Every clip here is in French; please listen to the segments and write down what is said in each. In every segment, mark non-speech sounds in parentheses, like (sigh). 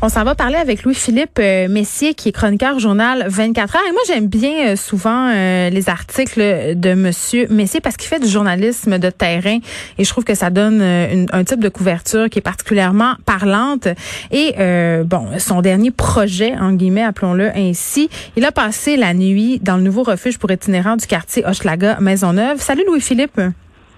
On s'en va parler avec Louis-Philippe euh, Messier, qui est chroniqueur journal 24 heures. Et moi, j'aime bien euh, souvent euh, les articles de Monsieur Messier parce qu'il fait du journalisme de terrain et je trouve que ça donne un type de couverture qui est particulièrement parlante. Et bon, son dernier projet, en guillemets, appelons-le ainsi, il a passé la nuit dans le nouveau refuge pour itinérants du quartier Hochelaga Maisonneuve. Salut Louis-Philippe.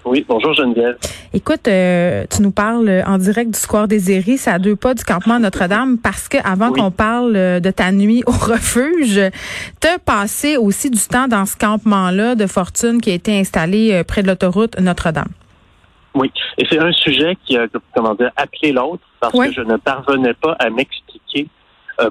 Oui, bonjour Geneviève. Écoute, euh, tu nous parles en direct du Square des c'est à deux pas du campement Notre-Dame, parce que avant qu'on parle euh, de ta nuit au refuge, tu as passé aussi du temps dans ce campement-là de fortune qui a été installé euh, près de l'autoroute Notre-Dame. Oui, et c'est un sujet qui a, comment dire, appelé l'autre, parce que je ne parvenais pas à m'expliquer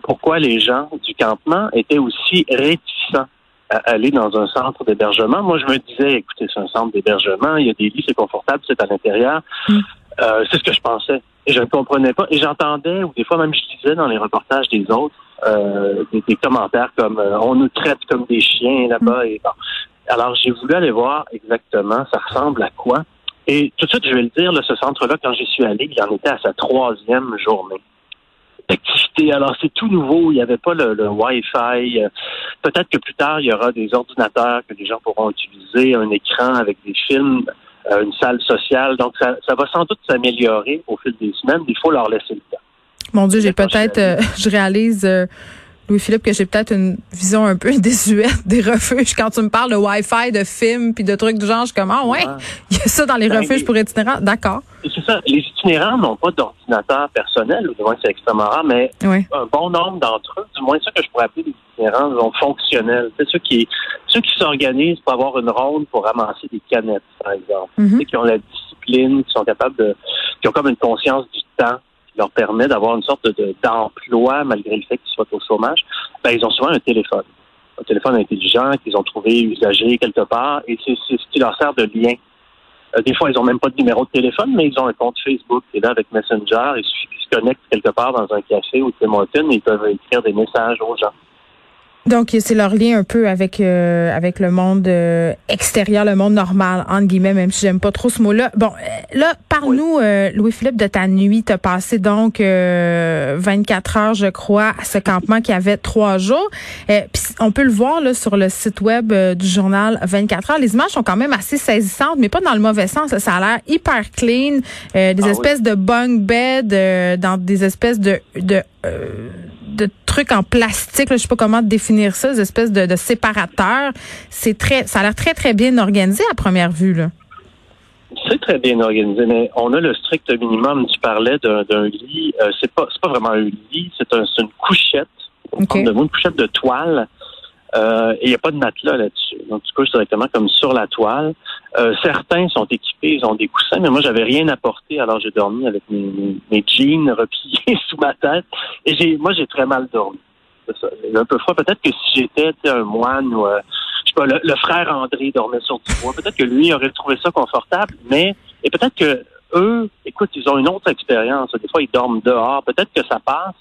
pourquoi les gens du campement étaient aussi réticents aller dans un centre d'hébergement. Moi, je me disais, écoutez, c'est un centre d'hébergement, il y a des lits, c'est confortable, c'est à l'intérieur. Mm. Euh, c'est ce que je pensais. Et je ne comprenais pas. Et j'entendais, ou des fois même je lisais dans les reportages des autres, euh, des, commentaires comme euh, on nous traite comme des chiens là-bas. Mm. Et Alors, j'ai voulu aller voir exactement ça ressemble à quoi. Et tout de suite, je vais le dire, ce centre-là, quand j'y suis allé, il en était à sa troisième journée. Alors, c'est tout nouveau. Il n'y avait pas le, Wi-Fi. Euh, peut-être que plus tard, il y aura des ordinateurs que les gens pourront utiliser, un écran avec des films, euh, une salle sociale. Donc, ça, va sans doute s'améliorer au fil des semaines. Il faut leur laisser le temps. Mon Dieu, j'ai peut-être, euh, (laughs) je réalise Louis-Philippe, que j'ai peut-être une vision un peu (laughs) désuète des refuges. Quand tu me parles de Wi-Fi, de films, puis de trucs du genre, je suis comme, ah ouais, il y a ça dans les ben, refuges pour itinérants. D'accord. C'est ça. Les itinérants n'ont pas d'ordinateur personnel, ou du moins c'est extrêmement rare, mais un bon nombre d'entre eux, du moins ceux que je pourrais appeler des itinérants, sont fonctionnels. C'est ceux qui ceux qui s'organisent pour avoir une ronde pour ramasser des canettes, par exemple. Mm-hmm. qui ont la discipline, qui sont capables de, qui ont comme une conscience du temps leur permet d'avoir une sorte de, d'emploi malgré le fait qu'ils soient au chômage, ben, ils ont souvent un téléphone. Un téléphone intelligent qu'ils ont trouvé usagé quelque part et c'est, ce qui leur sert de lien. Euh, des fois, ils n'ont même pas de numéro de téléphone, mais ils ont un compte Facebook. Et là, avec Messenger, il suffit qu'ils se connectent quelque part dans un café ou Tim Hortons et ils peuvent écrire des messages aux gens. Donc c'est leur lien un peu avec euh, avec le monde euh, extérieur, le monde normal entre guillemets, même si j'aime pas trop ce mot-là. Bon, euh, là parle-nous Louis-Philippe de ta nuit. T'as passé donc 24 heures, je crois, à ce campement qui avait trois jours. Puis on peut le voir là sur le site web du journal 24 heures. Les images sont quand même assez saisissantes, mais pas dans le mauvais sens. Ça a l'air hyper clean, des ah espèces de bunk beds dans des espèces de de de trucs en plastique, je sais pas comment définir ça, des espèces de, séparateurs. C'est très, ça a l'air très très bien organisé à première vue là. C'est très bien organisé, mais on a le strict minimum. Tu parlais d'un lit, euh, c'est pas pas vraiment un lit, c'est une couchette, une couchette de toile euh, et il n'y a pas de matelas là-dessus. Donc, tu couches directement comme sur la toile. Euh, certains sont équipés, ils ont des coussins, mais moi, j'avais rien apporté, alors j'ai dormi avec mes, jeans (laughs) repliés sous ma tête. Et j'ai, moi, j'ai très mal dormi. Ça. Un peu froid. Peut-être que si j'étais un moine ou, euh, je sais pas, le, frère André dormait sur du bois, peut-être que lui aurait trouvé ça confortable, mais, et peut-être que eux, écoute, ils ont une autre expérience. Des fois, ils dorment dehors. Peut-être que ça passe,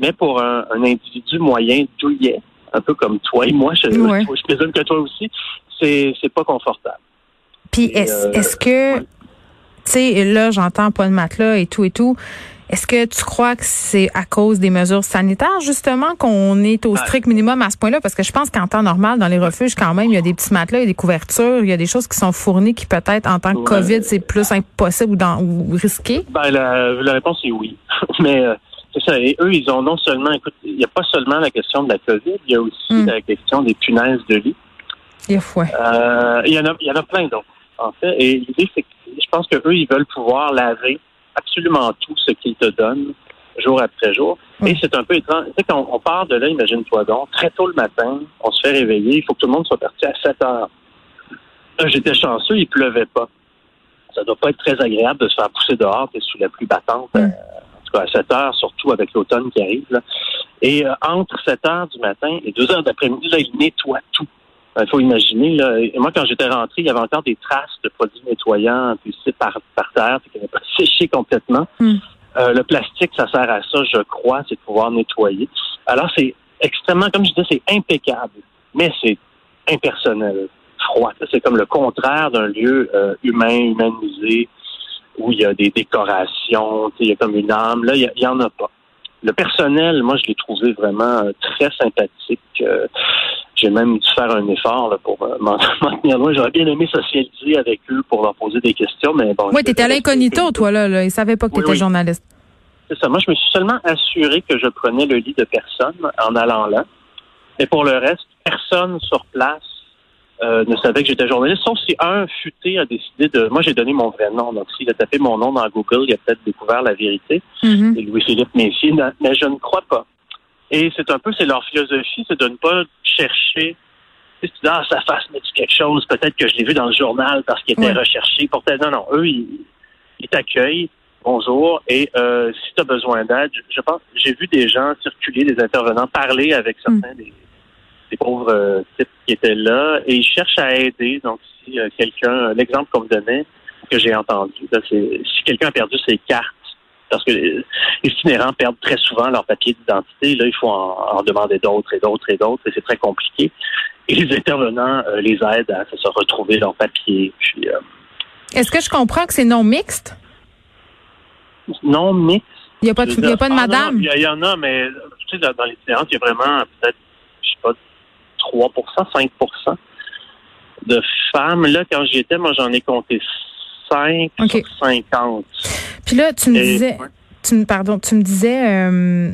mais pour un, un individu moyen douillet, un peu comme toi et moi, je, je présume que toi aussi, c'est, c'est pas confortable. Puis est-ce, euh, est-ce que, tu sais, là, j'entends pas de matelas et tout et tout. Est-ce que tu crois que c'est à cause des mesures sanitaires, justement, qu'on est au strict minimum à ce point-là? Parce que je pense qu'en temps normal, dans les refuges, quand même, il y a des petits matelas, il y a des couvertures, il y a des choses qui sont fournies qui peut-être, en tant que COVID, c'est plus impossible ou, dans, ou risqué? Ben, la, la réponse est oui. (laughs) Mais euh, c'est ça. Et eux, ils ont non seulement, écoute, il n'y a pas seulement la question de la COVID, il y a aussi hmm. la question des punaises de lit. Euh, il y en a, il y en a plein d'autres, en fait. Et l'idée, c'est que je pense qu'eux, ils veulent pouvoir laver absolument tout ce qu'ils te donnent jour après jour. Et c'est un peu étrange. Tu sais, quand on part de là, imagine-toi donc, très tôt le matin, on se fait réveiller, il faut que tout le monde soit parti à 7 heures. J'étais chanceux, il pleuvait pas. Ça doit pas être très agréable de se faire pousser dehors, sous la pluie battante. Euh, à 7 heures, surtout avec l'automne qui arrive. Et euh, entre 7 heures du matin et 2 heures d'après-midi, là, il nettoie tout. Il faut imaginer, là, moi, quand j'étais rentré, il y avait encore des traces de produits nettoyants par, par terre, qui n'avaient pas (laughs) séché complètement. Hmm. Euh, le plastique, ça sert à ça, je crois, c'est de pouvoir nettoyer. Alors, c'est extrêmement, comme je disais, c'est impeccable, mais c'est impersonnel, froid. C'est comme le contraire d'un lieu euh, humain, humanisé, où il y a des décorations, il y a comme une âme. Là, il n'y en a pas. le personnel, moi, je l'ai trouvé vraiment très sympathique. J'ai même dû faire un effort pour (laughs) m'en tenir loin. J'aurais bien aimé socialiser avec eux pour leur poser des questions, mais bon. Oui, t'étais à l'incognito, toi, là, là. Ils savaient pas que tu étais journaliste. C'est ça. Moi, je me suis seulement assuré que je prenais le lit de personne en allant là. Et pour le reste, personne sur place euh, ne savait que j'étais journaliste, sauf si un futé a décidé de... Moi, j'ai donné mon vrai nom. Donc, s'il a tapé mon nom dans Google, il a peut-être découvert la vérité. Mm-hmm. C'est Louis-Philippe Messier. Mais je ne crois pas. Et c'est un peu, c'est leur philosophie, c'est de ne pas chercher... Si tu dis, ah, sa face me dit quelque chose, peut-être que je l'ai vu dans le journal parce qu'il était recherché. Pourtant, non, non, eux, ils, ils t'accueillent bonjour. Et euh, si tu as besoin d'aide, je pense, j'ai vu des gens circuler, des intervenants parler avec certains des, pauvres euh, types qui étaient là et ils cherchent à aider. Donc, si euh, quelqu'un, l'exemple qu'on me donnait, que j'ai entendu, c'est si quelqu'un a perdu ses cartes, parce que les itinérants perdent très souvent leur papier d'identité, là, il faut en, demander d'autres et d'autres et d'autres, et c'est très compliqué. Et les intervenants les aident à se retrouver leur papier. Est-ce que je comprends que c'est non mixte? non mixte. Il n'y a pas de, y a pas de madame? Il y, en a, mais tu sais, dans, les séances, il y a vraiment peut-être, je sais pas, 3% 5% de femmes. Là, quand j'y étais, moi, j'en ai compté 5 sur 50. Puis là, tu me disais, tu, pardon, tu me disais euh,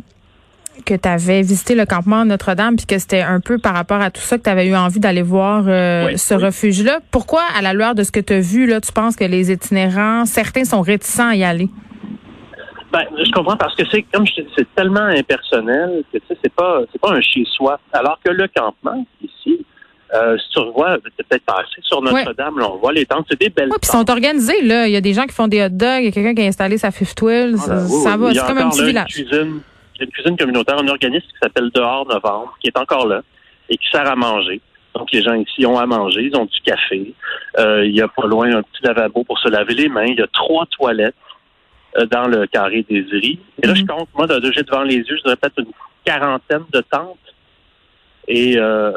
que tu avais visité le campement Notre-Dame puis que c'était un peu par rapport à tout ça que tu avais eu envie d'aller voir euh, ce refuge-là. Pourquoi, à la lueur de ce que tu as vu, là, tu penses que les itinérants, certains sont réticents à y aller? Ben, je comprends parce que c'est comme c'est tellement impersonnel que tu sais, c'est pas c'est pas un chez soi. Alors que le campement ici, euh, si tu revois, peut-être passer sur Notre-Dame, on voit les tentes, c'est des belles. Oui, puis sont organisés là. Il y a des gens qui font des hot dogs, il y a quelqu'un qui a installé sa fifth wheel, ah, ben ça, va, c'est comme un petit village. Une cuisine, une cuisine communautaire, un organisme qui s'appelle Dehors Novembre, qui est encore là et qui sert à manger. Donc, les gens ici ont à manger, ils ont du café. Euh, il y a pas loin un petit lavabo pour se laver les mains. Il y a trois toilettes. Euh, dans le carré des Uris. Et là, je mhm. compte, moi, j'ai devant les yeux, je dirais peut-être une quarantaine de tentes. Et euh,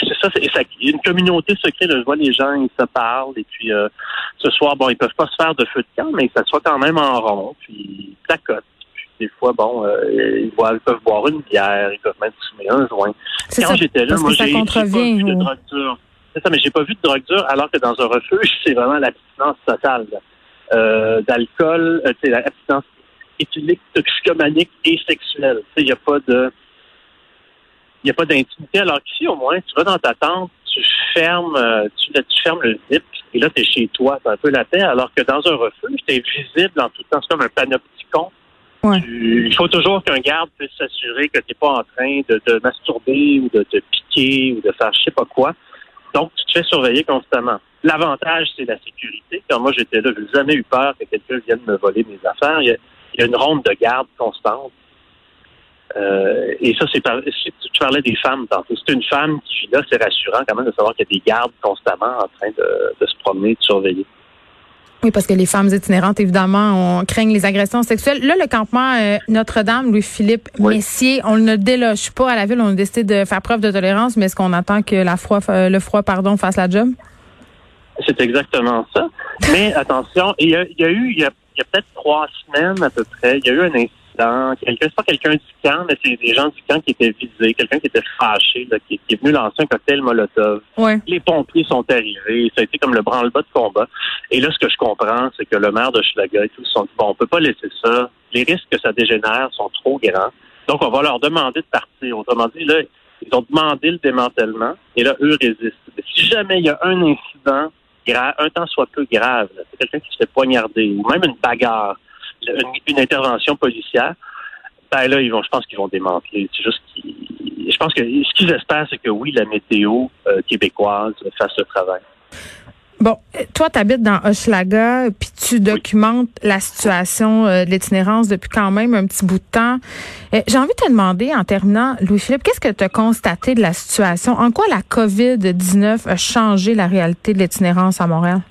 c'est ça, c'est une communauté secrète. je vois les gens, ils se parlent. Et puis euh, ce soir, bon, ils peuvent pas se faire de feu de camp, mais ils s'assoient quand même en rond, puis ils tacotent. Puis des fois, bon, euh, ils, boivent, ils, peuvent boire une bière, ils peuvent même fumer un joint. Quand j'étais là, moi, j'ai pas vu de drogue dure. C'est ça, mais j'ai pas vu de drogue dure, alors que dans un refuge, (laughs) c'est vraiment l'abstinence totale. Là euh, d'alcool, euh, l'abstinence éthylique, toxicomanique et sexuelle. Il n'y a pas de il n'y a pas d'intimité. Alors qu'ici, au moins, tu vas dans ta tente, tu fermes, euh, tu, tu fermes le zip, et là, tu es chez toi, tu un peu la paix, alors que dans un refuge, tu es visible en tout temps. C'est comme un panopticon. Ouais. il faut toujours qu'un garde puisse s'assurer que tu n'es pas en train de te masturber ou de te piquer ou de faire je sais pas quoi. Donc, tu te fais surveiller constamment. L'avantage, c'est la sécurité. Quand moi j'étais là, je n'ai jamais eu peur que quelqu'un vienne me voler mes affaires. Il y a, une ronde de garde constante. Euh, et ça, c'est tu parlais des femmes tantôt. C'est une femme qui là, c'est rassurant quand même de savoir qu'il y a des gardes constamment en train de, se promener, de surveiller. Oui, parce que les femmes itinérantes, évidemment, on craignent les agressions sexuelles. Là, le campement euh, Notre-Dame, Louis-Philippe Messier, on ne déloge pas à la ville. On a décidé de faire preuve de tolérance, mais est-ce qu'on attend que la froid, le froid pardon, fasse la job? C'est exactement ça. Mais (laughs) attention, il y a, eu, il y a, peut-être trois semaines à peu près, il y a eu un incident. Quelqu'un, c'est pas quelqu'un du camp, mais c'est des gens du camp qui étaient visés, quelqu'un qui était fâché, qui, est venu lancer un cocktail Molotov. Les pompiers sont arrivés, ça a été comme le branle-bas de combat. Et là, ce que je comprends, c'est que le maire de Schlager et tout se sont dit, bon, on peut pas laisser ça. Les risques que ça dégénère sont trop grands. Donc, on va leur demander de partir. Autrement dit, là, ils ont demandé le démantèlement et là, eux résistent. Si jamais il y a un incident un temps soit peu grave, c'est quelqu'un qui se fait poignarder, ou même une bagarre, une, intervention policière, ben là, ils vont, je pense qu'ils vont démanteler. C'est juste qu'ils, je pense que ce qu'ils espèrent, c'est que oui, la météo euh, québécoise fasse le travail. Bon, toi, tu habites dans Hochelaga, puis tu documentes la situation euh, de l'itinérance depuis quand même un petit bout de temps. Euh, j'ai envie de te demander, en terminant, Louis-Philippe, qu'est-ce que tu as constaté de la situation? En quoi la COVID-19 a changé la réalité de l'itinérance à Montréal?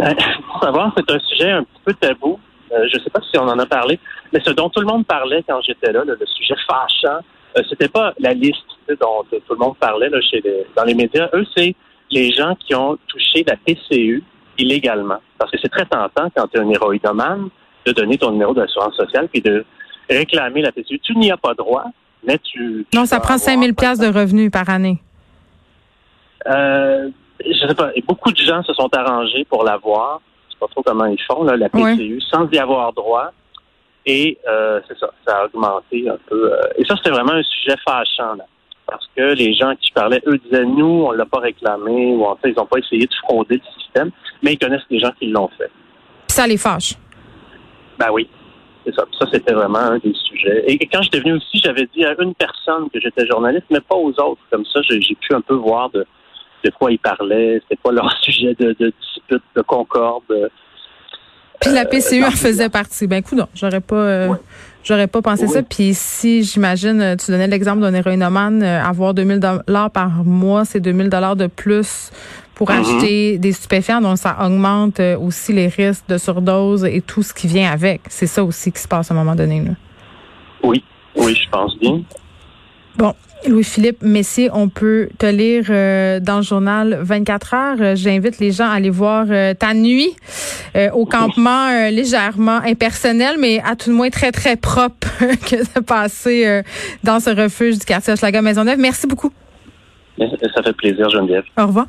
Euh, pour savoir, c'est un sujet un petit peu tabou. Je ne sais pas si on en a parlé, mais ce dont tout le monde parlait quand j'étais là, le, sujet fâchant, c'était pas la liste dont tout le monde parlait là, chez dans les médias. Eux, c'est les gens qui ont touché la PCU illégalement. Parce que c'est très tentant quand tu es un héroïdomane de donner ton numéro d'assurance sociale puis de réclamer la PCU. Tu n'y as pas droit, mais tu... non, ça prend 5000 pièces de revenus par année. Euh, je sais pas, et beaucoup de gens se sont arrangés pour l'avoir. Sais pas trop comment ils font, là, la PCU, sans y avoir droit. Et euh, c'est ça, ça a augmenté un peu. Euh, et ça, c'était vraiment un sujet fâchant, là. Parce que les gens qui parlaient, eux disaient, nous, on l'a pas réclamé, ou en fait, ils n'ont pas essayé de frauder le système, mais ils connaissent des gens qui l'ont fait. Puis ça les fâche. Ben oui. C'est ça. Ça, c'était vraiment un des sujets. Et quand j'étais venu aussi, j'avais dit à une personne que j'étais journaliste, mais pas aux autres. Comme ça, j'ai pu un peu voir de, de quoi ils parlaient, c'était quoi leur (laughs) sujet de, de dispute, de concorde. Puis la PCU en faisait partie. Ben, coup, non, j'aurais pas, euh, j'aurais pas pensé ça. Puis si, j'imagine, euh, tu donnais l'exemple d'un héroïnomane, euh, avoir 2000 dollars par mois, c'est 2000 dollars de plus pour mm-hmm. acheter des stupéfiants. Donc, ça augmente aussi les risques de surdose et tout ce qui vient avec. C'est ça aussi qui se passe à un moment donné. Là. Oui, oui, je pense bien. Bon, Louis-Philippe Messier, on peut te lire euh, dans le journal 24 heures. Euh, j'invite les gens à aller voir euh, ta nuit au campement légèrement impersonnel, mais à tout le moins très, très propre (laughs) que de passer dans ce refuge du quartier Hochelaga Maisonneuve. Merci beaucoup. Ça fait plaisir, Geneviève. Au revoir.